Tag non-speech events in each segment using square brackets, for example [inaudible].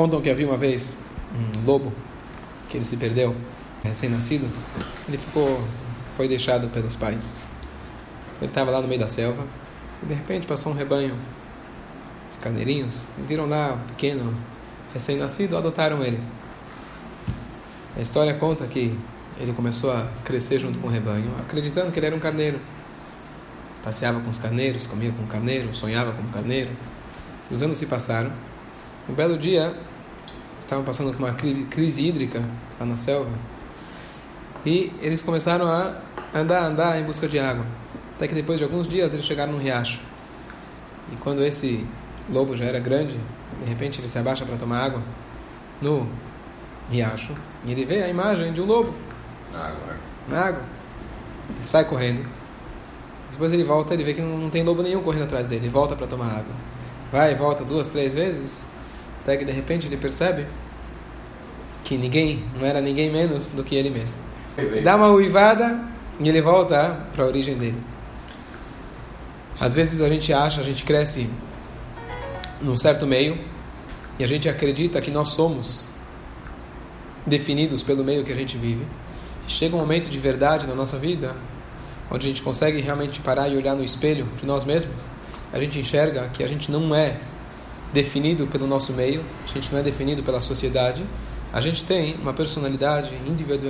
Contam que havia uma vez um lobo que ele se perdeu, recém-nascido. Ele ficou, foi deixado pelos pais. Ele estava lá no meio da selva e de repente passou um rebanho, os carneirinhos, viram lá um pequeno recém-nascido, adotaram ele. A história conta que ele começou a crescer junto com o rebanho, acreditando que ele era um carneiro. Passeava com os carneiros, comia com o carneiro, sonhava com o carneiro. Os anos se passaram. Um belo dia, estavam passando por uma crise hídrica lá na selva. E eles começaram a andar, andar em busca de água. Até que depois de alguns dias eles chegaram no riacho. E quando esse lobo já era grande, de repente ele se abaixa para tomar água no riacho. E ele vê a imagem de um lobo na água. Na água. Ele sai correndo. Depois ele volta, ele vê que não tem lobo nenhum correndo atrás dele. Ele volta para tomar água. Vai e volta duas, três vezes. Até que de repente ele percebe que ninguém, não era ninguém menos do que ele mesmo. Dá uma uivada e ele volta para a origem dele. Às vezes a gente acha, a gente cresce num certo meio e a gente acredita que nós somos definidos pelo meio que a gente vive. Chega um momento de verdade na nossa vida, onde a gente consegue realmente parar e olhar no espelho de nós mesmos, a gente enxerga que a gente não é definido pelo nosso meio, a gente não é definido pela sociedade, a gente tem uma personalidade,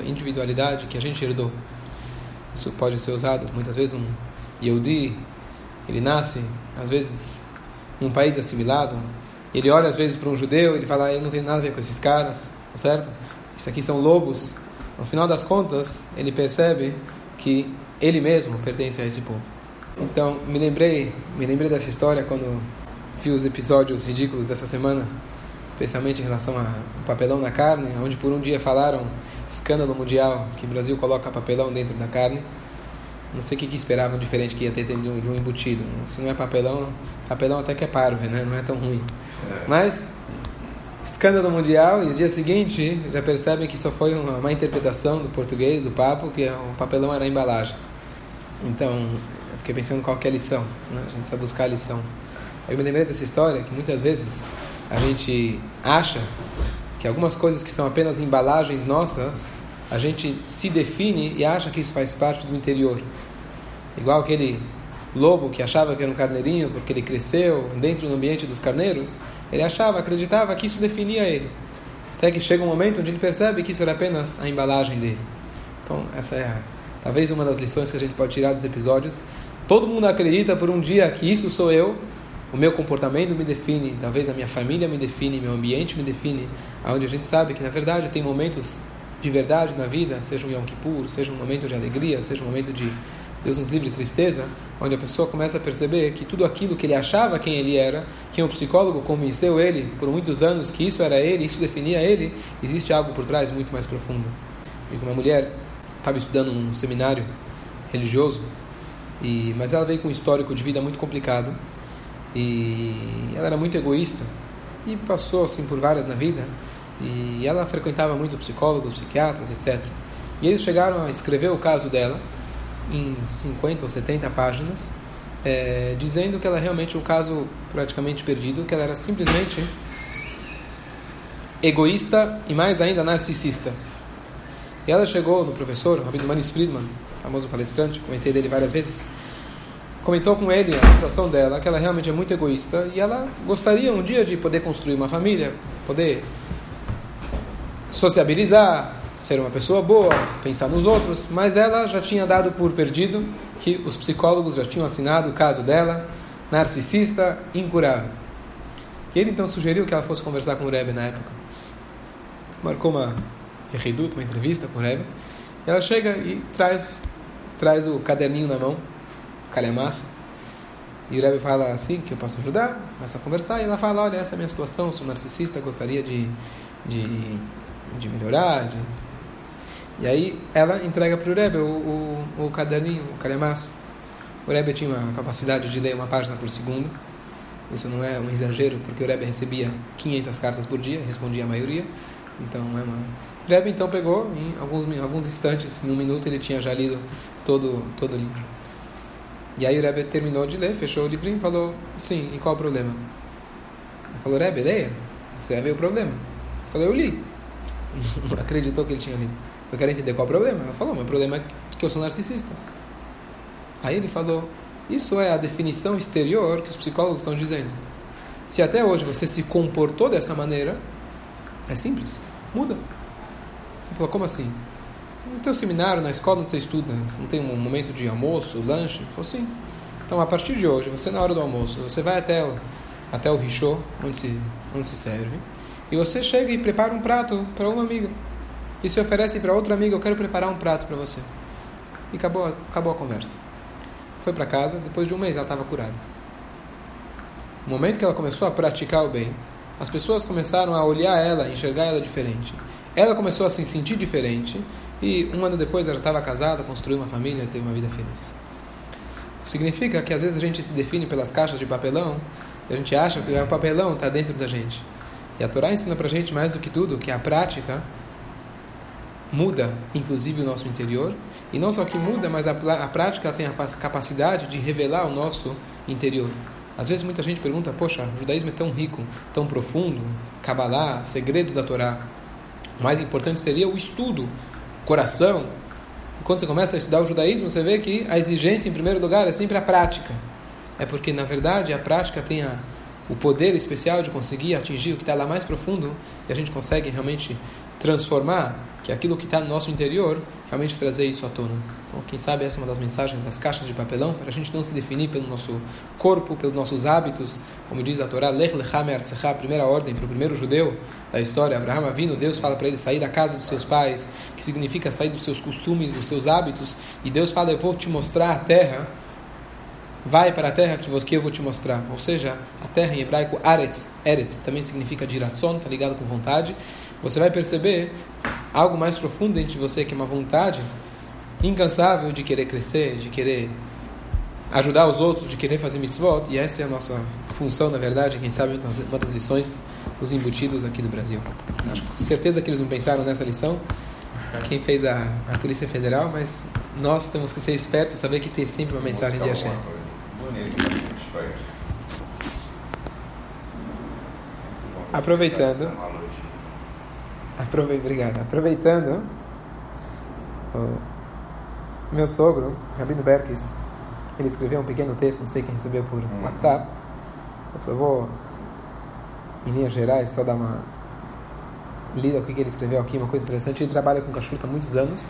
individualidade que a gente herdou. Isso pode ser usado muitas vezes um Yehudi, ele nasce às vezes em um país assimilado, ele olha às vezes para um judeu, ele fala, eu não tenho nada a ver com esses caras, tá certo? Isso aqui são lobos. No final das contas, ele percebe que ele mesmo pertence a esse povo. Então, me lembrei, me lembrei dessa história quando vi os episódios ridículos dessa semana, especialmente em relação ao papelão na carne, onde por um dia falaram escândalo mundial que o Brasil coloca papelão dentro da carne. Não sei o que, que esperavam diferente que ia ter de um, de um embutido. Se não é papelão, papelão até que é parve, né? Não é tão ruim. É. Mas escândalo mundial e no dia seguinte já percebem que só foi uma, uma interpretação do português do papo que o papelão era a embalagem. Então, eu fiquei pensando qual que é a lição. Né? A gente precisa buscar a lição. Eu me lembrei dessa história que muitas vezes a gente acha que algumas coisas que são apenas embalagens nossas, a gente se define e acha que isso faz parte do interior. Igual aquele lobo que achava que era um carneirinho porque ele cresceu dentro do ambiente dos carneiros, ele achava, acreditava que isso definia ele. Até que chega um momento onde ele percebe que isso era apenas a embalagem dele. Então, essa é Talvez uma das lições que a gente pode tirar dos episódios. Todo mundo acredita por um dia que isso sou eu, o meu comportamento me define, talvez a minha família me define, meu ambiente me define, aonde a gente sabe que na verdade tem momentos de verdade na vida, seja um Yom Kippur, seja um momento de alegria, seja um momento de Deus nos livre tristeza, onde a pessoa começa a perceber que tudo aquilo que ele achava quem ele era, que um psicólogo convenceu ele por muitos anos que isso era ele, isso definia ele, existe algo por trás muito mais profundo. Uma mulher estava estudando num seminário religioso, e, mas ela veio com um histórico de vida muito complicado e ela era muito egoísta e passou assim por várias na vida e ela frequentava muito psicólogos, psiquiatras, etc. E eles chegaram a escrever o caso dela em 50 ou 70 páginas, é, dizendo que ela realmente um caso praticamente perdido, que ela era simplesmente egoísta e mais ainda narcisista. E ela chegou no professor, Rabino Manis Friedman, famoso palestrante, comentei dele várias vezes, comentou com ele a situação dela, que ela realmente é muito egoísta e ela gostaria um dia de poder construir uma família, poder sociabilizar, ser uma pessoa boa, pensar nos outros, mas ela já tinha dado por perdido que os psicólogos já tinham assinado o caso dela, narcisista, incurável. E ele então sugeriu que ela fosse conversar com o Rebbe na época. Marcou uma Yehidut, uma entrevista com o Rebbe. Ela chega e traz, traz o caderninho na mão, calhamaço. E o Rebbe fala assim, que eu posso ajudar, começa a conversar. E ela fala, olha, essa é a minha situação, sou narcisista, gostaria de, de, de melhorar. De... E aí ela entrega para o Rebbe o, o, o caderninho, o calhamaço. O Rebbe tinha uma capacidade de ler uma página por segundo. Isso não é um exagero, porque o Rebbe recebia 500 cartas por dia, respondia a maioria. Então é uma Rebbe então pegou, em alguns, alguns instantes, em um minuto, ele tinha já lido todo, todo o livro. E aí o Rebbe terminou de ler, fechou o livrinho e falou, sim, e qual o problema? Ele falou, Rebbe, leia. Você vai ver o problema. Eu falei, eu li. [laughs] Acreditou que ele tinha lido. Eu quero entender qual o problema. Ela falou, meu problema é que eu sou narcisista. Aí ele falou, isso é a definição exterior que os psicólogos estão dizendo. Se até hoje você se comportou dessa maneira, é simples, muda. Ele falou, como assim? No teu seminário, na escola onde você estuda, não tem um momento de almoço, lanche? Ele falou. Então, a partir de hoje, você na hora do almoço, você vai até o, até o richô, onde se, onde se serve, e você chega e prepara um prato para uma amiga. E se oferece para outra amiga, eu quero preparar um prato para você. E acabou, acabou a conversa. Foi para casa, depois de um mês ela estava curada. No momento que ela começou a praticar o bem, as pessoas começaram a olhar ela, enxergar ela diferente. Ela começou a se sentir diferente e um ano depois ela estava casada, construiu uma família, teve uma vida feliz. Significa que às vezes a gente se define pelas caixas de papelão, e a gente acha que o papelão está dentro da gente. E a Torá ensina para a gente mais do que tudo que a prática muda, inclusive, o nosso interior. E não só que muda, mas a, a prática tem a capacidade de revelar o nosso interior. Às vezes muita gente pergunta, poxa, o judaísmo é tão rico, tão profundo, Kabbalah, segredos da Torá. O mais importante seria o estudo, coração. E quando você começa a estudar o judaísmo, você vê que a exigência, em primeiro lugar, é sempre a prática. É porque, na verdade, a prática tem a, o poder especial de conseguir atingir o que está lá mais profundo e a gente consegue realmente transformar que aquilo que está no nosso interior, realmente trazer isso à tona. Então, quem sabe essa é uma das mensagens das caixas de papelão, para a gente não se definir pelo nosso corpo, pelos nossos hábitos, como diz a Torá, Lech Lechem a primeira ordem para o primeiro judeu da história, Abraham Avino, Deus fala para ele sair da casa dos seus pais, que significa sair dos seus costumes, dos seus hábitos, e Deus fala, eu vou te mostrar a terra, vai para a terra que eu vou te mostrar. Ou seja, a terra em hebraico, Aretz, Eretz, também significa diratson, está ligado com vontade, você vai perceber algo mais profundo dentro de você, que é uma vontade incansável de querer crescer, de querer ajudar os outros, de querer fazer mitzvot, e essa é a nossa função, na verdade, quem sabe uma das lições dos embutidos aqui do Brasil. Acho com certeza que eles não pensaram nessa lição, quem fez a, a Polícia Federal, mas nós temos que ser espertos e saber que tem sempre uma mensagem de Hashem. Aproveitando. Aprove... Obrigado. Aproveitando, o meu sogro, Rabino Berkes, ele escreveu um pequeno texto, não sei quem recebeu por hum. WhatsApp. Eu só vou, em linhas gerais, só dar uma lida ao que ele escreveu aqui, uma coisa interessante. Ele trabalha com cachorro há muitos anos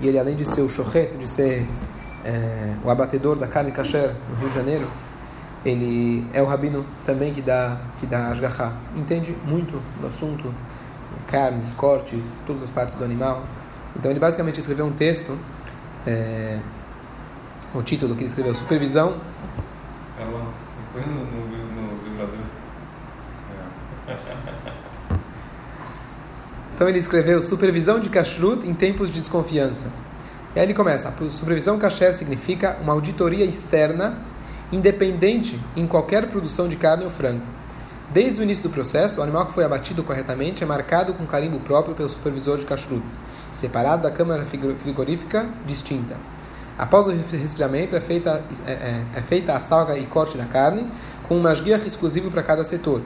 e ele, além de ser o chochet, de ser é, o abatedor da carne kasher no Rio de Janeiro, ele é o rabino também que dá que dá asgahá. Entende muito do assunto carnes, cortes, todas as partes do animal. Então ele basicamente escreveu um texto, é, o título que ele escreveu, Supervisão. Põe no, no, no vibrador. É. Então ele escreveu Supervisão de Kashrut em tempos de desconfiança. E aí ele começa: Supervisão kasher significa uma auditoria externa independente em qualquer produção de carne ou frango Desde o início do processo, o animal que foi abatido corretamente é marcado com carimbo próprio pelo supervisor de kashrut, separado da câmara frigorífica distinta. Após o resfriamento, é feita, é, é, é feita a salga e corte da carne, com um masguiach exclusivo para cada setor.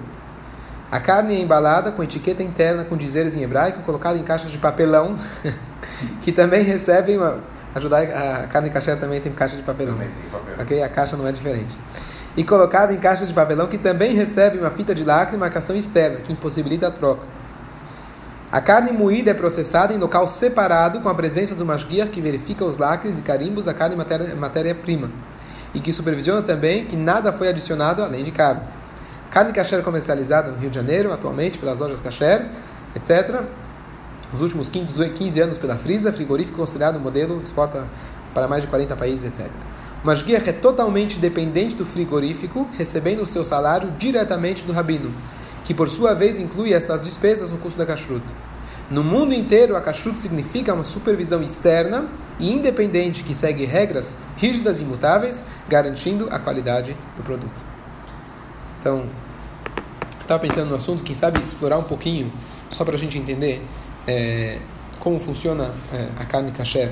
A carne é embalada com etiqueta interna com dizeres em hebraico, colocada em caixas de papelão, [laughs] que também recebem uma... Ajudar a carne kasher também tem caixa de papelão. Também tem papelão. Ok? A caixa não é diferente e colocado em caixas de papelão que também recebe uma fita de lacre e marcação externa, que impossibilita a troca. A carne moída é processada em local separado com a presença do masguiar que verifica os lacres e carimbos da carne matéria-prima e que supervisiona também que nada foi adicionado além de carne. Carne kasher comercializada no Rio de Janeiro, atualmente pelas lojas kasher, etc. Nos últimos 15 anos pela Frisa, frigorífico considerado modelo, exporta para mais de 40 países, etc. O Mashgiach é totalmente dependente do frigorífico, recebendo o seu salário diretamente do rabino, que por sua vez inclui estas despesas no custo da kashrut. No mundo inteiro, a kashrut significa uma supervisão externa e independente que segue regras rígidas e imutáveis, garantindo a qualidade do produto. Então, estava pensando no assunto, quem sabe explorar um pouquinho, só para a gente entender é, como funciona é, a carne kasher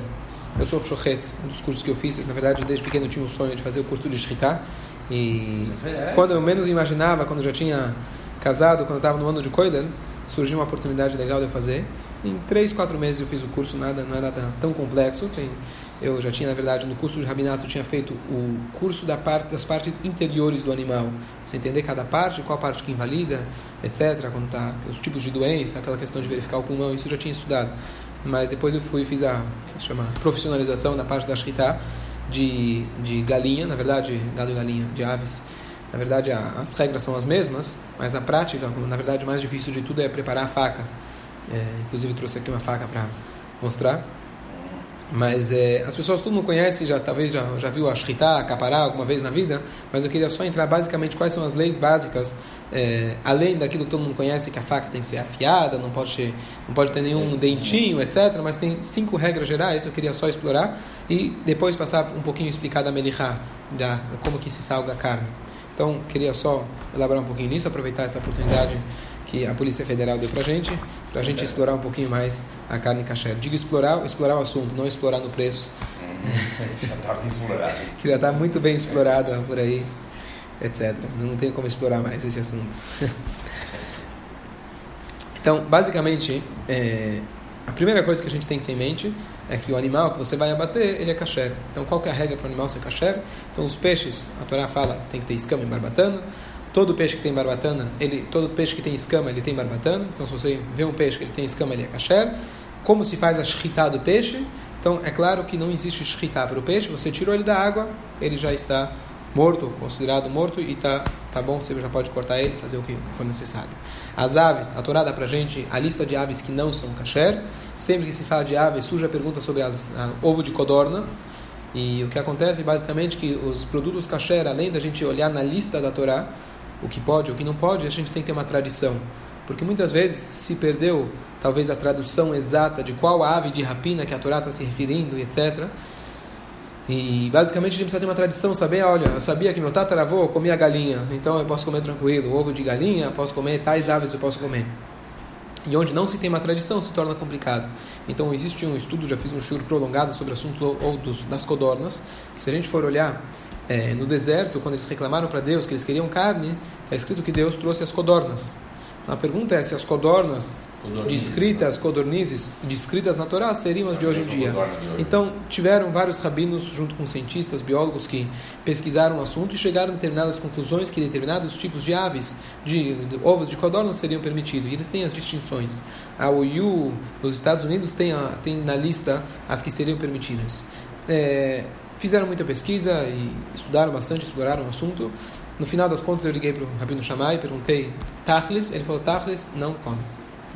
eu sou Shochet, um dos cursos que eu fiz, na verdade, desde pequeno eu tinha um sonho de fazer o curso de Shritá. E quando eu menos imaginava, quando eu já tinha casado, quando eu estava no ano de Koilen, surgiu uma oportunidade legal de eu fazer. Em três, quatro meses eu fiz o curso, nada, não é nada tão complexo. Tem, eu já tinha, na verdade, no curso de rabinato, eu tinha feito o curso da parte, das partes interiores do animal. Você entender cada parte, qual parte que invalida, etc. Quando tá, os tipos de doença, aquela questão de verificar o pulmão, isso eu já tinha estudado. Mas depois eu fui e fiz a que se chama profissionalização na parte da shritá de, de galinha, na verdade, gado e galinha, de aves. Na verdade, as regras são as mesmas, mas a prática, na verdade, o mais difícil de tudo é preparar a faca. É, inclusive, trouxe aqui uma faca para mostrar. Mas é, as pessoas todo mundo conhece, já talvez já, já viu a Shritá, a Capará alguma vez na vida, mas eu queria só entrar basicamente quais são as leis básicas, é, além daquilo que todo mundo conhece, que a faca tem que ser afiada, não pode ter, não pode ter nenhum dentinho, etc. Mas tem cinco regras gerais, eu queria só explorar e depois passar um pouquinho explicar da Melihá, da, como que se salga a carne. Então, queria só elaborar um pouquinho nisso, aproveitar essa oportunidade que a Polícia Federal deu para gente, para a gente explorar um pouquinho mais a carne kasher. Digo explorar, explorar o assunto, não explorar no preço. Já está bem explorado. [laughs] que já está muito bem explorado por aí, etc. Não tem como explorar mais esse assunto. [laughs] então, basicamente, é, a primeira coisa que a gente tem que ter em mente é que o animal que você vai abater, ele é kasher. Então, qual que é a regra para o animal ser kasher? Então, os peixes, a Torá fala, tem que ter escama em barbatana. Todo peixe que tem barbatana, ele, todo peixe que tem escama, ele tem barbatana. Então, se você vê um peixe que ele tem escama, ele é kasher. Como se faz a shritá do peixe? Então, é claro que não existe shritá para o peixe. Você tirou ele da água, ele já está morto, considerado morto, e tá, tá bom, você já pode cortar ele, fazer o que for necessário. As aves, a Torá dá para gente a lista de aves que não são kasher. Sempre que se fala de aves, surge a pergunta sobre as, a, ovo de codorna. E o que acontece basicamente é que os produtos kasher, além da gente olhar na lista da Torá, o que pode, o que não pode, a gente tem que ter uma tradição. Porque muitas vezes se perdeu talvez a tradução exata de qual ave de rapina que a Torá está se referindo, etc. E basicamente a gente precisa ter uma tradição, saber, olha, eu sabia que meu tataravô comia galinha, então eu posso comer tranquilo, ovo de galinha, posso comer, tais aves eu posso comer. E onde não se tem uma tradição se torna complicado. Então existe um estudo, já fiz um show prolongado sobre o assunto ou dos, das codornas, que se a gente for olhar é, no deserto, quando eles reclamaram para Deus que eles queriam carne, é escrito que Deus trouxe as codornas. A pergunta é se as codornas descritas, codornizes, descritas na Torá seriam as de hoje em dia. Então, tiveram vários rabinos, junto com cientistas, biólogos, que pesquisaram o assunto e chegaram a determinadas conclusões que determinados tipos de aves, de, de ovos de codornas, seriam permitidos. E eles têm as distinções. A OIU, nos Estados Unidos, tem, a, tem na lista as que seriam permitidas. É, fizeram muita pesquisa e estudaram bastante, exploraram o assunto. No final das contas, eu liguei para o Rabino Shammai perguntei, Tachlis? Ele falou, Tachlis não come.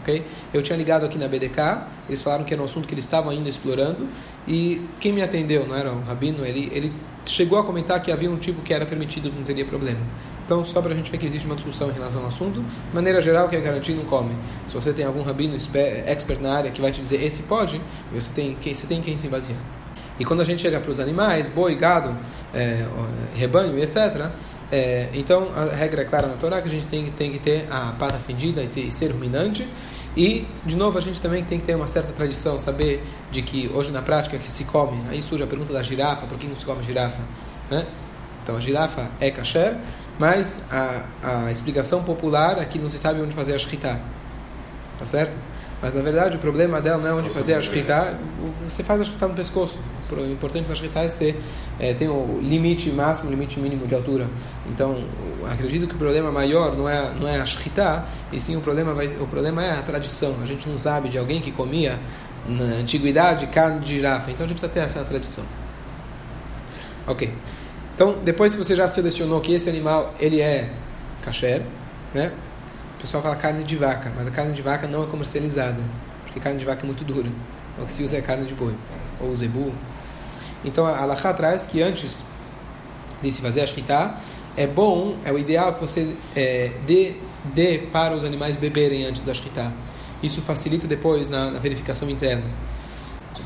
Okay? Eu tinha ligado aqui na BDK, eles falaram que era um assunto que eles estavam ainda explorando, e quem me atendeu, não era o Rabino, ele, ele chegou a comentar que havia um tipo que era permitido, não teria problema. Então, só para a gente ver que existe uma discussão em relação ao assunto, de maneira geral, que é garantido, não come. Se você tem algum rabino expert na área que vai te dizer esse pode, você tem você tem quem se basear. E quando a gente chega para os animais, boi, gado, é, rebanho, etc., é, então a regra é clara na Torá que a gente tem, tem que ter a pata fendida e, ser ruminante. E, de novo, a gente também tem que ter uma certa tradição, saber de que hoje na prática que se come, aí surge a pergunta da girafa, por que não se come girafa? Né? Então a girafa é kasher, mas a, a explicação popular é que não se sabe onde fazer a shritá. Tá certo? Mas na verdade o problema dela não é onde fazer a shritá, você faz a shritá no pescoço. O importante da shritá é ser, é, tem o limite máximo, limite mínimo de altura. Então, acredito que o problema maior não é, não é a shritá, e sim o problema, vai, o problema é a tradição. A gente não sabe de alguém que comia na antiguidade carne de girafa, então a gente precisa ter essa tradição. Ok. Então, depois que você já selecionou que esse animal ele é kasher, né? O pessoal fala carne de vaca, mas a carne de vaca não é comercializada, porque carne de vaca é muito dura. O que se usa é carne de boi, ou zebu. Então a Alachá traz que antes de se fazer a shkita, é bom, é o ideal que você é, dê, dê para os animais beberem antes da shkita. Isso facilita depois na, na verificação interna.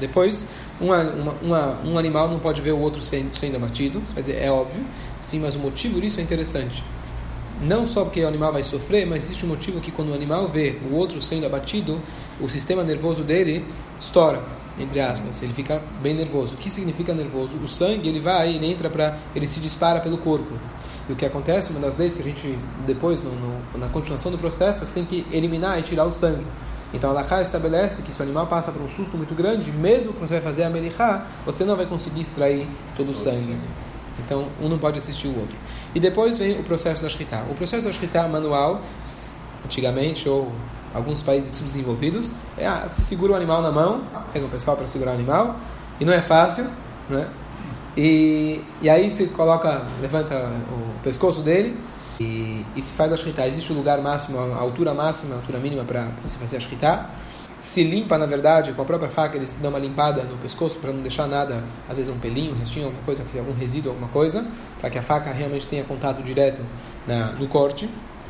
Depois, uma, uma, uma, um animal não pode ver o outro sendo, sendo abatido, é óbvio, sim, mas o motivo disso é interessante. Não só porque o animal vai sofrer, mas existe um motivo que quando o animal vê o outro sendo abatido, o sistema nervoso dele estoura, entre aspas, ele fica bem nervoso. O que significa nervoso? O sangue, ele vai, ele entra para, ele se dispara pelo corpo. E o que acontece, uma das leis que a gente, depois, no, no, na continuação do processo, é que tem que eliminar e tirar o sangue. Então a Lacha estabelece que se o animal passa por um susto muito grande, mesmo que você vai fazer a Melihá, você não vai conseguir extrair todo o sangue. Então, um não pode assistir o outro. E depois vem o processo da Shkita. O processo da Shkita manual, antigamente, ou alguns países subdesenvolvidos, é ah, se segura o animal na mão, pega o pessoal para segurar o animal, e não é fácil, né? E, e aí se coloca, levanta o pescoço dele e, e se faz a Shkita. Existe o lugar máximo, a altura máxima, a altura mínima para se fazer a Shkita se limpa, na verdade, com a própria faca, eles dão uma limpada no pescoço para não deixar nada, às vezes um pelinho, um restinho, alguma coisa, algum resíduo, alguma coisa, para que a faca realmente tenha contato direto na, no corte.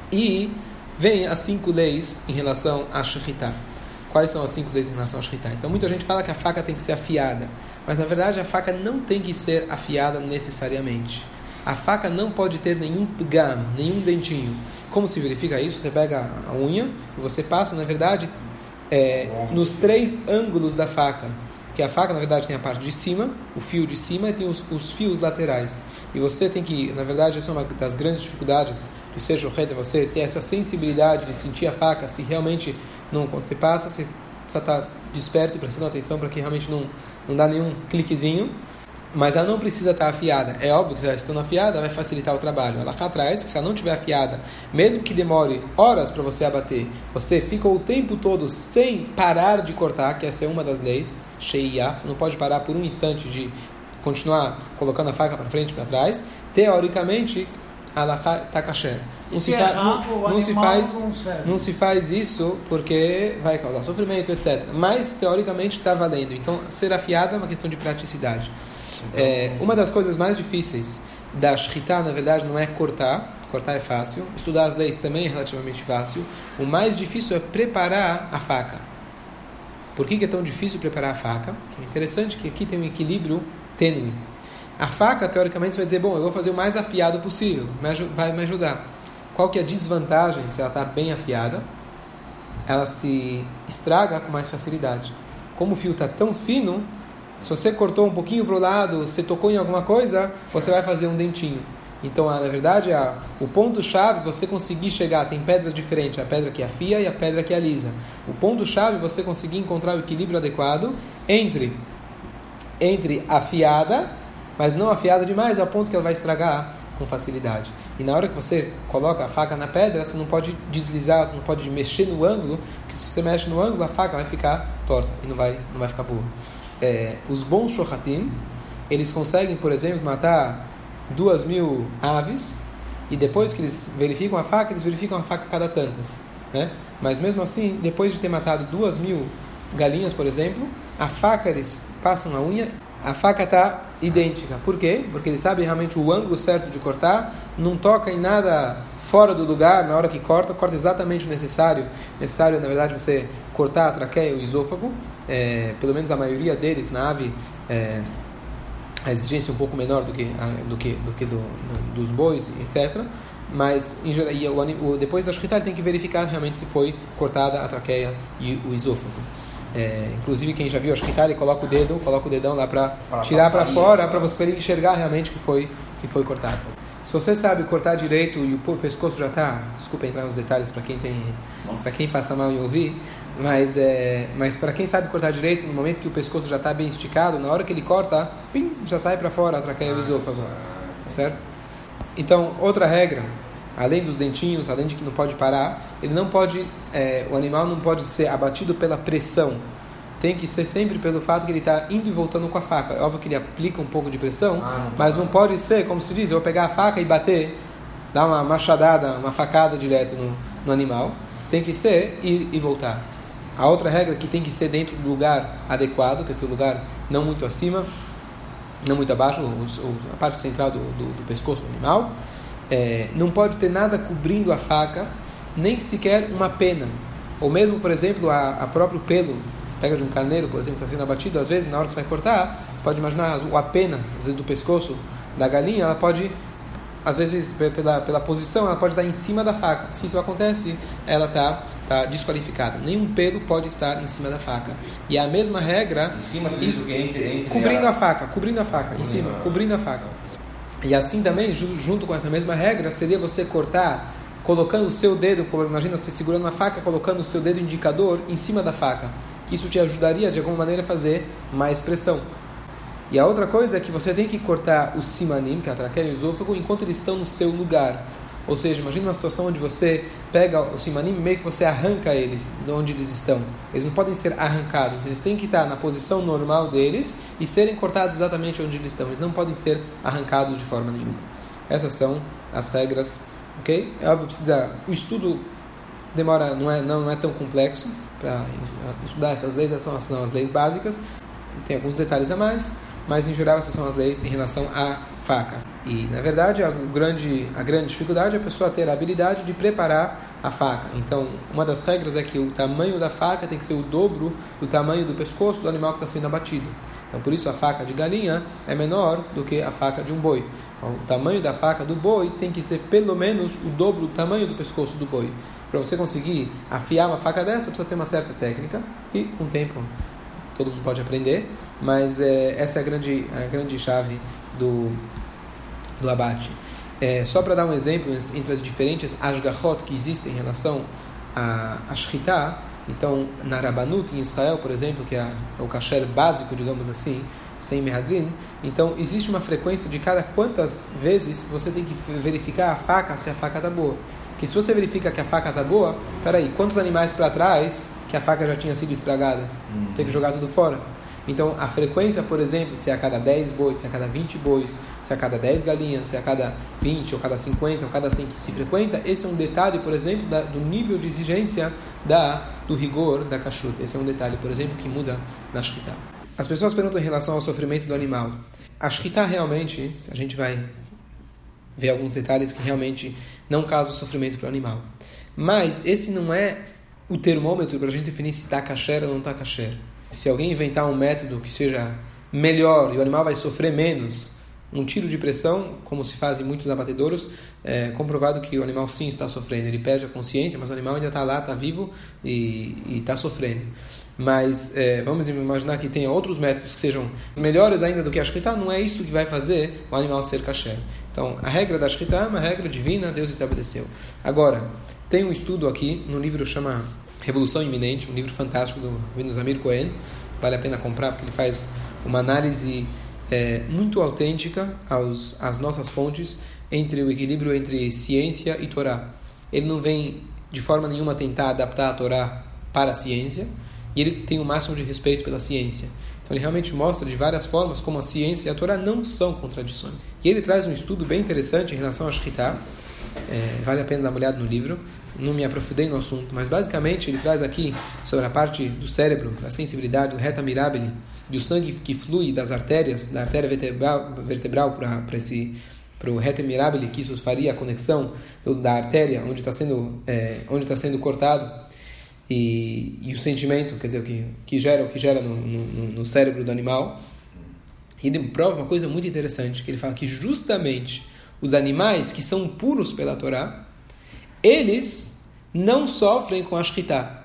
E vem as cinco leis em relação a shechitá. Quais são as cinco leis em relação a shechitá? Então, muita gente fala que a faca tem que ser afiada, mas na verdade a faca não tem que ser afiada necessariamente. A faca não pode ter nenhum gam, nenhum dentinho. Como se verifica isso? Você pega a unha e você passa, na verdade, é, nos três ângulos da faca. Que a faca, na verdade, tem a parte de cima, o fio de cima, e tem os, os fios laterais. E você tem que, na verdade, essa é uma das grandes dificuldades do ser é você ter essa sensibilidade de sentir a faca, se realmente, não, quando você passa, você precisa estar desperto e prestando atenção para que realmente não, não dá nenhum cliquezinho mas ela não precisa estar afiada. É óbvio que ela estando afiada vai facilitar o trabalho. Ela cá atrás, que se ela não estiver afiada, mesmo que demore horas para você abater, você fica o tempo todo sem parar de cortar, que essa é uma das leis, Sheia, você não pode parar por um instante de continuar colocando a faca para frente e para trás. Teoricamente, ela está kasher. Não se, fa não, não se faz não, não se faz isso porque vai causar sofrimento, etc. Mas teoricamente está valendo. Então, ser afiada é uma questão de praticidade. É, uma das coisas mais difíceis da shritá, na verdade, não é cortar. Cortar é fácil. Estudar as leis também é relativamente fácil. O mais difícil é preparar a faca. Por que, que é tão difícil preparar a faca? É interessante que aqui tem um equilíbrio tênue. A faca, teoricamente, você vai dizer, bom, eu vou fazer o mais afiado possível, vai me ajudar. Qual que é a desvantagem se ela está bem afiada? Ela se estraga com mais facilidade. Como o fio está tão fino, se você cortou um pouquinho para o lado, você tocou em alguma coisa, você vai fazer um dentinho. Então, na verdade, a, o ponto-chave você conseguir chegar, tem pedras diferentes, a pedra que afia e a pedra que alisa. O ponto-chave você conseguir encontrar o equilíbrio adequado entre, entre afiada, mas não afiada demais, ao ponto que ela vai estragar com facilidade. E na hora que você coloca a faca na pedra, você não pode deslizar, você não pode mexer no ângulo, porque se você mexe no ângulo, a faca vai ficar torta e não vai, não vai ficar boa é, os bons shohatim, eles conseguem, por exemplo, matar duas mil aves e depois que eles verificam a faca, eles verificam a faca cada tantas, né? Mas mesmo assim, depois de ter matado duas mil galinhas, por exemplo, a faca eles passam a unha, a faca está idêntica. Por quê? Porque eles sabem realmente o ângulo certo de cortar, não toca em nada fora do lugar na hora que corta, corta exatamente o necessário. Necessário, na verdade, você cortar a traqueia e o esôfago, é, pelo menos a maioria deles na ave, é, a exigência é um pouco menor do que, do que, do que do, dos bois, etc. Mas em geral, e o, depois da shkita tem que verificar realmente se foi cortada a traqueia e o esôfago. É, inclusive quem já viu a shkita, ele coloca o dedo, coloca o dedão lá para tirar para fora, para você enxergar realmente que foi que foi cortado. Se você sabe cortar direito e o pescoço já está, desculpa entrar nos detalhes para quem tem, para quem passa mal em ouvir, mas, é, mas para quem sabe cortar direito, no momento que o pescoço já está bem esticado, na hora que ele corta, pim, já sai para fora a traqueia e o esôfago. Tá certo? Então, outra regra, além dos dentinhos, além de que não pode parar, ele não pode, é, o animal não pode ser abatido pela pressão. Tem que ser sempre pelo fato que ele está indo e voltando com a faca. É óbvio que ele aplica um pouco de pressão, ah, não mas não pode ser, como se diz, eu vou pegar a faca e bater, dar uma machadada, uma facada direto no, no animal. Tem que ser ir e voltar. A outra regra é que tem que ser dentro do lugar adequado, quer dizer, o lugar não muito acima, não muito abaixo, a parte central do, do, do pescoço do animal. É, não pode ter nada cobrindo a faca, nem sequer uma pena. Ou mesmo, por exemplo, a, a próprio pelo, pega de um carneiro, por exemplo, está sendo abatido, às vezes, na hora que você vai cortar, você pode imaginar a pena, às vezes, do pescoço da galinha, ela pode às vezes pela, pela posição, ela pode estar em cima da faca. Se isso acontece, ela está tá desqualificada. Nenhum pelo pode estar em cima da faca. E a mesma regra, Em cima isso, entre, entre cobrindo a... a faca, cobrindo a faca, em cima, cobrindo a faca. E assim também, ju- junto com essa mesma regra, seria você cortar colocando o seu dedo, imagina você segurando uma faca, colocando o seu dedo indicador em cima da faca, que isso te ajudaria de alguma maneira a fazer mais pressão. E a outra coisa é que você tem que cortar o simanim, que é a traqueia e o esôfago, enquanto eles estão no seu lugar. Ou seja, imagine uma situação onde você pega o simanim e meio que você arranca eles de onde eles estão. Eles não podem ser arrancados, eles têm que estar na posição normal deles e serem cortados exatamente onde eles estão. Eles não podem ser arrancados de forma nenhuma. Essas são as regras, ok? É óbvio, precisa... O estudo demora, não é, não é tão complexo para estudar essas leis, essas são, as leis básicas. Tem alguns detalhes a mais, mas em geral essas são as leis em relação à faca. E na verdade a grande, a grande dificuldade é a pessoa ter a habilidade de preparar a faca. Então, uma das regras é que o tamanho da faca tem que ser o dobro do tamanho do pescoço do animal que está sendo abatido. Então, por isso a faca de galinha é menor do que a faca de um boi. Então, o tamanho da faca do boi tem que ser pelo menos o dobro do tamanho do pescoço do boi. Para você conseguir afiar uma faca dessa, precisa ter uma certa técnica e o tempo todo mundo pode aprender, mas é, essa é a grande, a grande chave do, do abate. É, só para dar um exemplo entre as diferentes ashgachot que existem em relação a, a shritá, então na Rabanut em Israel, por exemplo, que é, é o kasher básico, digamos assim, sem mehadrin, então existe uma frequência de cada quantas vezes você tem que verificar a faca se a faca está boa. Que se você verifica que a faca está boa, peraí, quantos animais para trás que a faca já tinha sido estragada? Tem que jogar tudo fora. Então, a frequência, por exemplo, se é a cada 10 bois, se é a cada 20 bois, se é a cada 10 galinhas, se é a cada 20, ou cada 50, ou cada 100 que se frequenta, esse é um detalhe, por exemplo, da, do nível de exigência da, do rigor da cachuta. Esse é um detalhe, por exemplo, que muda na shkita. As pessoas perguntam em relação ao sofrimento do animal. A shkita realmente, a gente vai ver alguns detalhes que realmente não causam sofrimento para o animal. Mas esse não é o termômetro para a gente definir se está kasher ou não está kasher. Se alguém inventar um método que seja melhor e o animal vai sofrer menos, um tiro de pressão, como se faz em muitos abatedouros, é comprovado que o animal sim está sofrendo. Ele perde a consciência, mas o animal ainda está lá, está vivo e está sofrendo. Mas é, vamos imaginar que tenha outros métodos que sejam melhores ainda do que a shkita, não é isso que vai fazer o animal ser kasher. Então, a regra da shkita é uma regra divina, Deus estabeleceu. Agora, tem um estudo aqui, no livro chama Revolução Iminente, um livro fantástico do Venus Amir Cohen, vale a pena comprar porque ele faz uma análise é, muito autêntica aos, às nossas fontes entre o equilíbrio entre ciência e Torá. Ele não vem de forma nenhuma tentar adaptar a Torá para a ciência e ele tem o máximo de respeito pela ciência. Então ele realmente mostra de várias formas como a ciência e a Torá não são contradições. E ele traz um estudo bem interessante em relação a Shkita, é, vale a pena dar uma olhada no livro, não me aprofundei no assunto, mas basicamente ele traz aqui sobre a parte do cérebro, a sensibilidade, o reta mirabile, e o sangue que flui das artérias, da artéria vertebral, para esse para o reta mirabile, que isso faria a conexão da artéria onde está sendo é, onde está sendo cortado e, e o sentimento, quer dizer, o que, que gera o que gera no, no, no cérebro do animal. E ele prova uma coisa muito interessante, que ele fala que justamente os animais que são puros pela Torá, eles não sofrem com a shkita.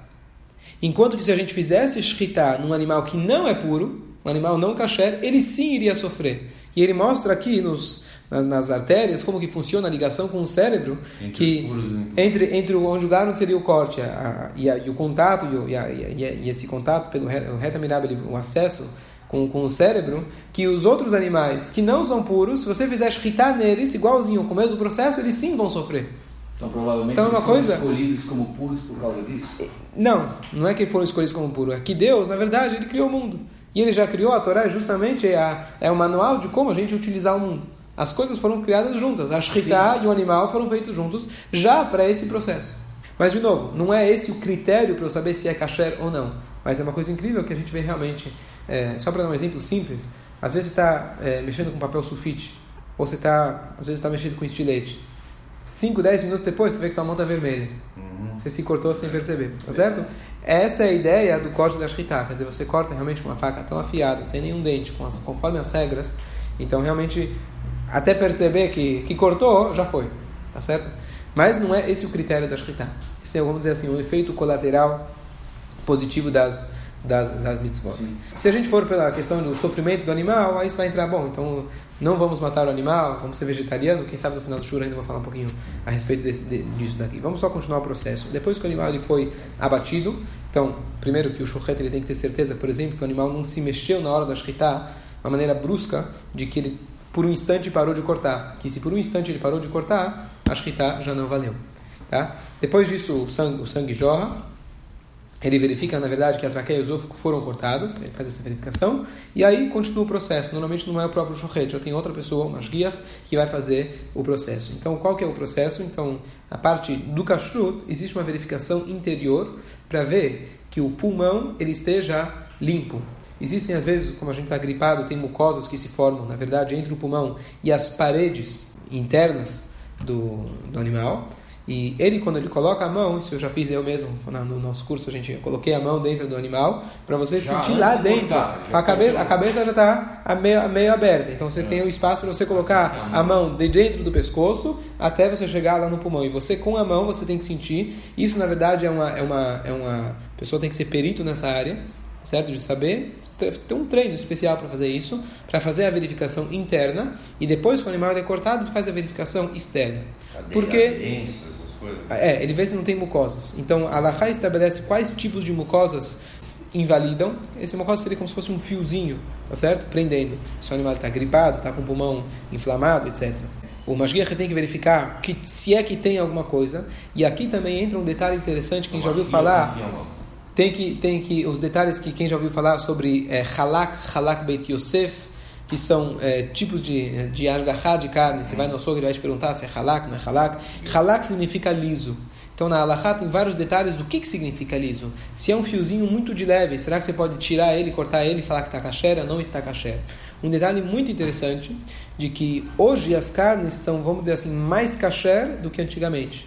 Enquanto que se a gente fizesse shkita num animal que não é puro, um animal não kasher, ele sim iria sofrer. E ele mostra aqui nos, nas, nas artérias como que funciona a ligação com o cérebro, Entre que puros, entre, entre o, onde o onde seria o corte a, a, e, a, e o contato, e, e, e, esse contato pelo reta mirabile, o acesso com, com o cérebro, que os outros animais que não são puros, se você fizer shkita neles, igualzinho, com o mesmo processo, eles sim vão sofrer. Então, provavelmente, Então, uma coisa- escolhidos como puros por causa disso. Não, não é que foram escolhidos como puro, é que Deus, na verdade, ele criou o mundo. E ele já criou a Torá, justamente é, a, é o manual de como a gente utilizar o mundo. As coisas foram criadas juntas. A shkita e o animal foram feitos juntos já para esse processo. Mas, de novo, não é esse o critério para eu saber se é kasher ou não. Mas é uma coisa incrível que a gente vê realmente. é, só para dar um exemplo simples, às vezes você está é, mexendo com papel sulfite, ou você está, às vezes está mexendo com estilete. 5, 10 minutos depois, você vê que tua mão está vermelha. Você se cortou sem perceber, tá certo? Essa é a ideia do corte da shkita, quer dizer, você corta realmente com uma faca tão afiada, sem nenhum dente, as- conforme as regras. Então, realmente, até perceber que, que cortou, já foi. Tá certo? Mas não é esse o critério da Shkita. Esse é, vamos dizer assim, um efeito colateral positivo das, das, das mitzvot. Sim. Se a gente for pela questão do sofrimento do animal, aí você vai entrar, bom, então não vamos matar o animal, vamos ser vegetariano, quem sabe no final do shur ainda vou falar um pouquinho a respeito desse, de, disso daqui. Vamos só continuar o processo. Depois que o animal ele foi abatido, então, primeiro que o shochet ele tem que ter certeza, por exemplo, que o animal não se mexeu na hora da shkita, uma maneira brusca de que ele por um instante parou de cortar, que se por um instante ele parou de cortar, a shkita já não valeu. Tá? Depois disso, o sangue, o sangue jorra, ele verifica, na verdade, que a traqueia e o esôfago foram cortados, ele faz essa verificação, e aí continua o processo. Normalmente não é o próprio shochet, já tem outra pessoa, uma shgiach, que vai fazer o processo. Então, qual que é o processo? Então, a parte do kashrut, existe uma verificação interior para ver que o pulmão ele esteja limpo. Existem, às vezes, como a gente está gripado, tem mucosas que se formam, na verdade, entre o pulmão e as paredes internas do, do animal. E ele, quando ele coloca a mão, isso eu já fiz eu mesmo no nosso curso, a gente coloquei a mão dentro do animal para você já, sentir lá dentro. A, cabeça, a cabeça já está meio, meio aberta, então você é. tem o espaço para você colocar a mão de dentro do pescoço até você chegar lá no pulmão. E você, com a mão, você tem que sentir. Isso, na verdade, é uma, é uma, é uma a pessoa tem que ser perito nessa área, certo? De saber ter um treino especial para fazer isso, para fazer a verificação interna e depois, quando o animal é cortado, faz a verificação externa. Cadeia, Porque é, ele vê se não tem mucosas. Então, a Laha estabelece quais tipos de mucosas invalidam. Esse mucosa seria como se fosse um fiozinho, tá certo? Prendendo. Se o animal está gripado, está com o pulmão inflamado, etc. O Mashgiach tem que verificar que, se é que tem alguma coisa. E aqui também entra um detalhe interessante, quem já ouviu falar... Tem que, tem que, os detalhes que quem já ouviu falar sobre é, halak, halak beit Yosef, que são é, tipos de, de argahá de carne. Você vai no açougue e vai te perguntar se é halak, não é halak. Halak significa liso. Então na alahá tem vários detalhes do que, que significa liso. Se é um fiozinho muito de leve, será que você pode tirar ele, cortar ele e falar que está caché ou não está caché? Um detalhe muito interessante de que hoje as carnes são, vamos dizer assim, mais caché do que antigamente.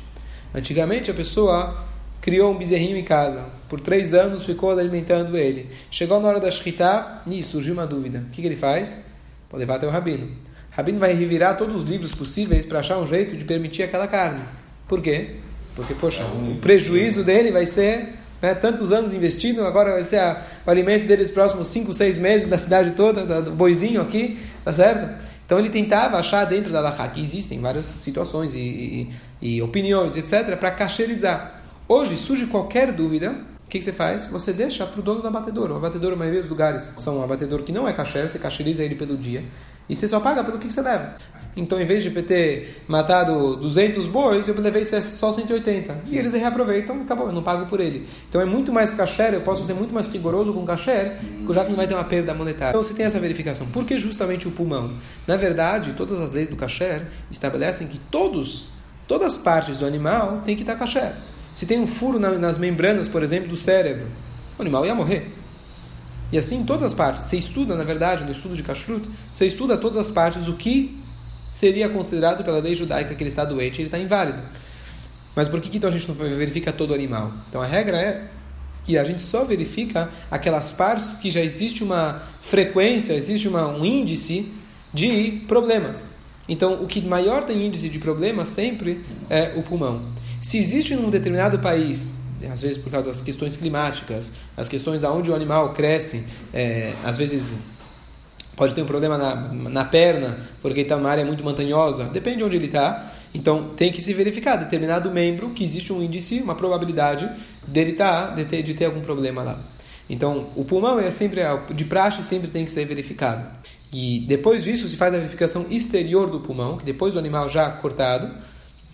Antigamente a pessoa criou um bezerrinho em casa. Por três anos ficou alimentando ele. Chegou na hora da shkita e surgiu uma dúvida. O que, que ele faz? Pode levar até o rabino. O rabino vai revirar todos os livros possíveis para achar um jeito de permitir aquela carne. Por quê? Porque, poxa, o prejuízo dele vai ser né, tantos anos investindo, agora vai ser a, o alimento dele nos próximos 5, 6 meses da cidade toda, do boizinho aqui, tá certo? Então ele tentava achar dentro da Laha, que existem várias situações e, e, e opiniões, etc., para cacherizar. Hoje surge qualquer dúvida, que, que você faz? Você deixa para o dono do abatedor. O abatedor, na maioria dos lugares, são um abatedor que não é caché, você cacheriza ele pelo dia. E você só paga pelo que você leva. Então, em vez de ter matado 200 bois, eu levei só 180. E eles reaproveitam, acabou, eu não pago por ele. Então, é muito mais caché, eu posso ser muito mais rigoroso com caché, já que não vai ter uma perda monetária. Então, você tem essa verificação. Por que justamente o pulmão? Na verdade, todas as leis do caché estabelecem que todos, todas as partes do animal têm que estar caché. Se tem um furo nas membranas, por exemplo, do cérebro, o animal ia morrer. E assim em todas as partes. Você estuda, na verdade, no estudo de Kashrut, você estuda todas as partes o que seria considerado pela lei judaica que ele está doente, ele está inválido. Mas por que então a gente não verifica todo animal? Então a regra é que a gente só verifica aquelas partes que já existe uma frequência, existe uma, um índice de problemas. Então o que maior tem índice de problemas sempre é o pulmão. Se existe num determinado país, às vezes por causa das questões climáticas, as questões aonde o animal cresce, é, às vezes pode ter um problema na, na perna, porque está numa área muito montanhosa, depende de onde ele está. Então tem que se verificar determinado membro que existe um índice, uma probabilidade dele estar, tá, de ter, de ter algum problema lá. Então o pulmão é sempre de praxe sempre tem que ser verificado. E depois disso se faz a verificação exterior do pulmão, que depois do animal já cortado,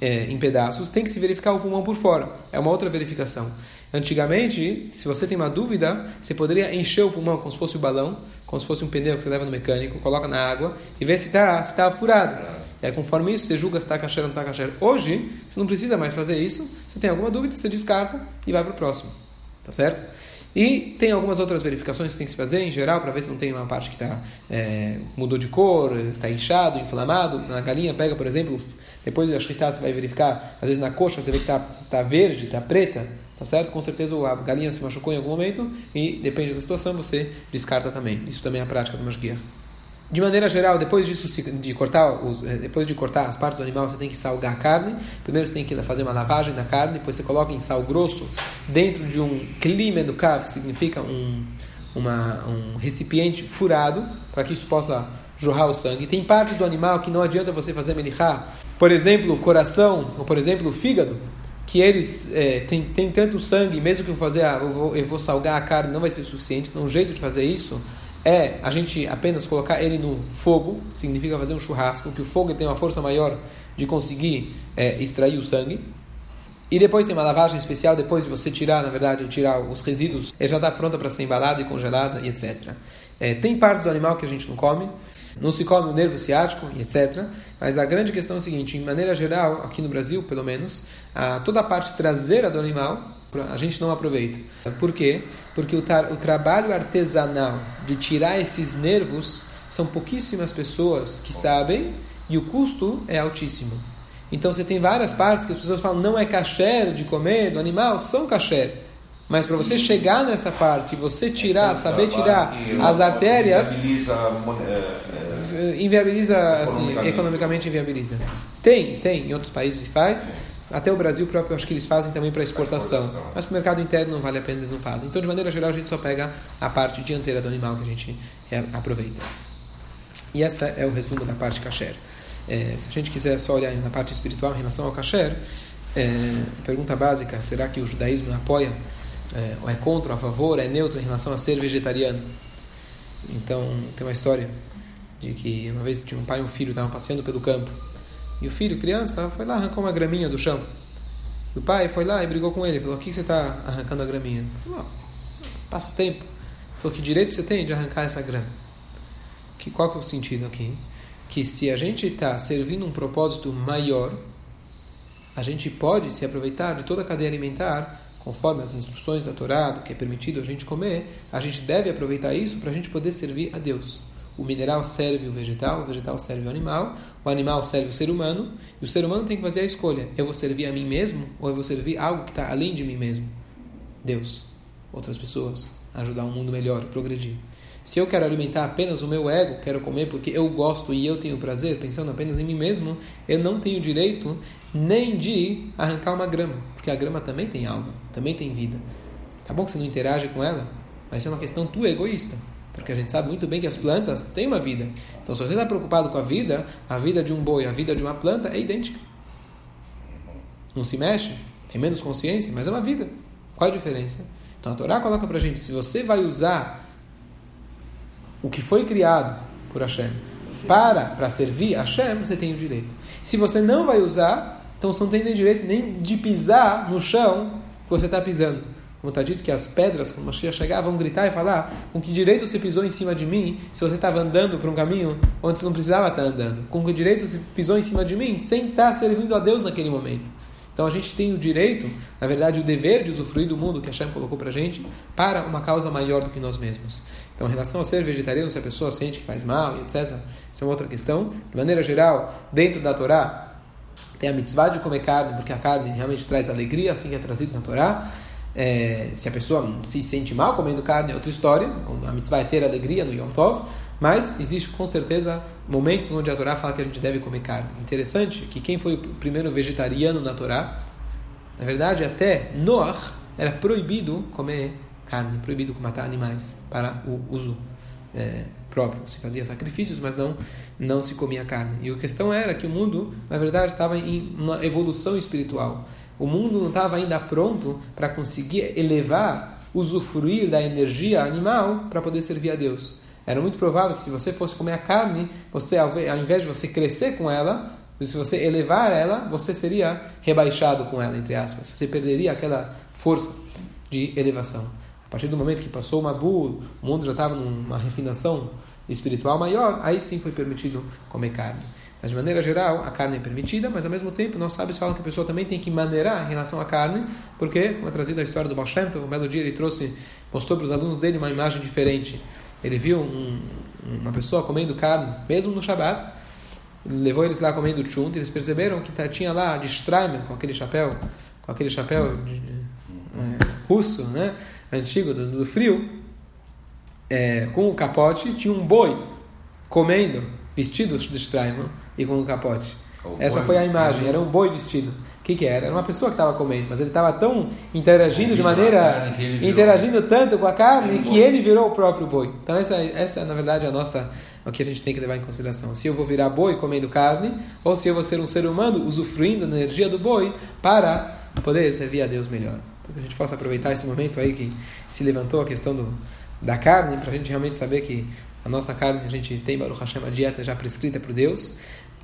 é, em pedaços, tem que se verificar o pulmão por fora. É uma outra verificação. Antigamente, se você tem uma dúvida, você poderia encher o pulmão como se fosse um balão, como se fosse um pneu que você leva no mecânico, coloca na água e vê se está se tá furado. E aí, conforme isso, você julga se está caché ou não está caché. Hoje, você não precisa mais fazer isso. Se tem alguma dúvida, você descarta e vai para o próximo. Tá certo? E tem algumas outras verificações que tem que se fazer em geral para ver se não tem uma parte que tá, é, mudou de cor, está inchado, inflamado. Na galinha pega, por exemplo, depois da shritá você vai verificar, às vezes na coxa você vê que está tá verde, está preta, tá certo? Com certeza a galinha se machucou em algum momento e depende da situação você descarta também. Isso também é a prática do Mashgiach. De maneira geral, depois disso, de cortar, os, eh, depois de cortar as partes do animal, você tem que salgar a carne. Primeiro você tem que fazer uma lavagem da carne, depois você coloca em sal grosso dentro de um clima educado, que significa um, uma, um recipiente furado, para que isso possa jorrar o sangue. Tem parte do animal que não adianta você fazer melihá. Por exemplo, o coração, ou por exemplo, o fígado, que eles é, têm tem tanto sangue, mesmo que eu, fazer, eu, vou, eu vou salgar a carne, não vai ser suficiente. Então, um jeito de fazer isso é a gente apenas colocar ele no fogo, significa fazer um churrasco, que o fogo tem uma força maior de conseguir é, extrair o sangue. E depois tem uma lavagem especial, depois de você tirar, na verdade, tirar os resíduos, ele já está pronta para ser embalada e congelada e etc. É, tem partes do animal que a gente não come, não se come o nervo ciático e etc. Mas a grande questão é o seguinte: em maneira geral, aqui no Brasil, pelo menos, a, toda a parte traseira do animal a gente não aproveita. Por quê? Porque o, o trabalho artesanal de tirar esses nervos são pouquíssimas pessoas que sabem e o custo é altíssimo. Então você tem várias partes que as pessoas falam não é kasher de comer do animal, são kasher. Mas para você chegar nessa parte, você tirar, saber tirar as artérias, inviabiliza, é, inviabiliza assim, economicamente inviabiliza. Tem, tem, em outros países se faz. Até o Brasil próprio, acho que eles fazem também para exportação. exportação. Mas para o mercado interno não vale a pena, eles não fazem. Então, de maneira geral, a gente só pega a parte dianteira do animal que a gente é, aproveita. E essa é o resumo da parte kasher. É, se a gente quiser só olhar na parte espiritual em relação ao kasher, é, pergunta básica, será que o judaísmo apoia, é, ou é contra, ou a favor, é neutro em relação a ser vegetariano? Então, tem uma história de que uma vez tinha um pai e um filho estavam passeando pelo campo e o filho, criança, foi lá arrancar uma graminha do chão. E o pai foi lá e brigou com ele. Falou: O que você está arrancando a graminha? Ele falou: Passa tempo. Ele falou: Que direito você tem de arrancar essa grama? Que, qual que é o sentido aqui? Que se a gente está servindo um propósito maior, a gente pode se aproveitar de toda a cadeia alimentar, conforme as instruções da Torá, do que é permitido a gente comer, a gente deve aproveitar isso para a gente poder servir a Deus. O mineral serve o vegetal, o vegetal serve o animal, o animal serve o ser humano, e o ser humano tem que fazer a escolha: eu vou servir a mim mesmo ou eu vou servir algo que está além de mim mesmo? Deus, outras pessoas, ajudar um mundo melhor, progredir. Se eu quero alimentar apenas o meu ego, quero comer porque eu gosto e eu tenho prazer, pensando apenas em mim mesmo, eu não tenho direito nem de arrancar uma grama, porque a grama também tem alma, também tem vida. Tá bom que você não interage com ela, mas é uma questão tua egoísta. Porque a gente sabe muito bem que as plantas têm uma vida. Então, se você está preocupado com a vida, a vida de um boi, a vida de uma planta é idêntica. Não se mexe, tem menos consciência, mas é uma vida. Qual a diferença? Então, a Torá coloca para a gente: se você vai usar o que foi criado por Hashem para, para servir Hashem, você tem o direito. Se você não vai usar, então você não tem nem direito nem de pisar no chão que você está pisando. Como está dito que as pedras, quando Mashiach chegar, vão gritar e falar com que direito você pisou em cima de mim se você estava andando por um caminho onde você não precisava estar andando? Com que direito você pisou em cima de mim sem estar servindo a Deus naquele momento? Então a gente tem o direito, na verdade o dever de usufruir do mundo que Hashem colocou para gente para uma causa maior do que nós mesmos. Então em relação ao ser vegetariano, se a pessoa sente que faz mal etc., isso é uma outra questão. De maneira geral, dentro da Torá, tem a mitzvah de comer carne, porque a carne realmente traz alegria, assim que é trazido na Torá. É, se a pessoa se sente mal comendo carne é outra história, a mitzvah é ter alegria no Yom Tov, mas existe com certeza momentos onde a Torá fala que a gente deve comer carne. Interessante que quem foi o primeiro vegetariano na Torá, na verdade até Noah era proibido comer carne, proibido matar animais para o uso é, próprio. Se fazia sacrifícios, mas não não se comia carne. E a questão era que o mundo, na verdade, estava em uma evolução espiritual. O mundo não estava ainda pronto para conseguir elevar, usufruir da energia animal para poder servir a Deus. Era muito provável que se você fosse comer a carne, você ao invés de você crescer com ela, se você elevar ela, você seria rebaixado com ela, entre aspas. Você perderia aquela força de elevação. A partir do momento que passou uma bula, o mundo já estava numa refinação espiritual maior, aí sim foi permitido comer carne. Mas de maneira geral, a carne é permitida, mas ao mesmo tempo, nós sábios falam que a pessoa também tem que maneirar em relação à carne, porque, como é trazido a história do Baal Shem Tov, um belo dia ele trouxe, mostrou para os alunos dele uma imagem diferente. Ele viu um, uma pessoa comendo carne, mesmo no Shabat, levou eles lá comendo chunt, eles perceberam que tinha lá de Streimer, com aquele chapéu, com aquele chapéu de, é, russo, né, antigo, do, do frio, é, com o capote, tinha um boi comendo, vestidos de Straiman e com um capote. Essa foi a imagem, era um boi vestido. O que, que era? Era uma pessoa que estava comendo, mas ele estava tão interagindo de maneira. ele interagindo tanto com a carne Um que boi. ele virou o próprio boi. Então, essa, essa na verdade, é a nossa. O que a gente tem que levar em consideração. Se eu vou virar boi comendo carne, ou se eu vou ser um ser humano usufruindo da energia do boi para poder servir a Deus melhor. Então, que a gente possa aproveitar esse momento aí que se levantou a questão do, da carne, para a gente realmente saber que a nossa carne, a gente tem, Baruch Hashem, a dieta já prescrita por Deus.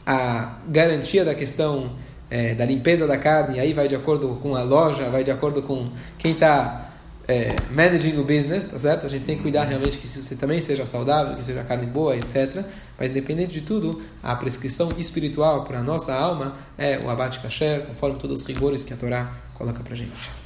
A garantia da questão eh, da limpeza da carne, aí vai de acordo com a loja, vai de acordo com quem está é, managing o business, tá certo? A gente tem que cuidar realmente que isso também seja saudável, que seja carne boa, etc. Mas independente de tudo, a prescrição espiritual para a nossa alma é o abate kasher, conforme todos os rigores que a Torá coloca para gente.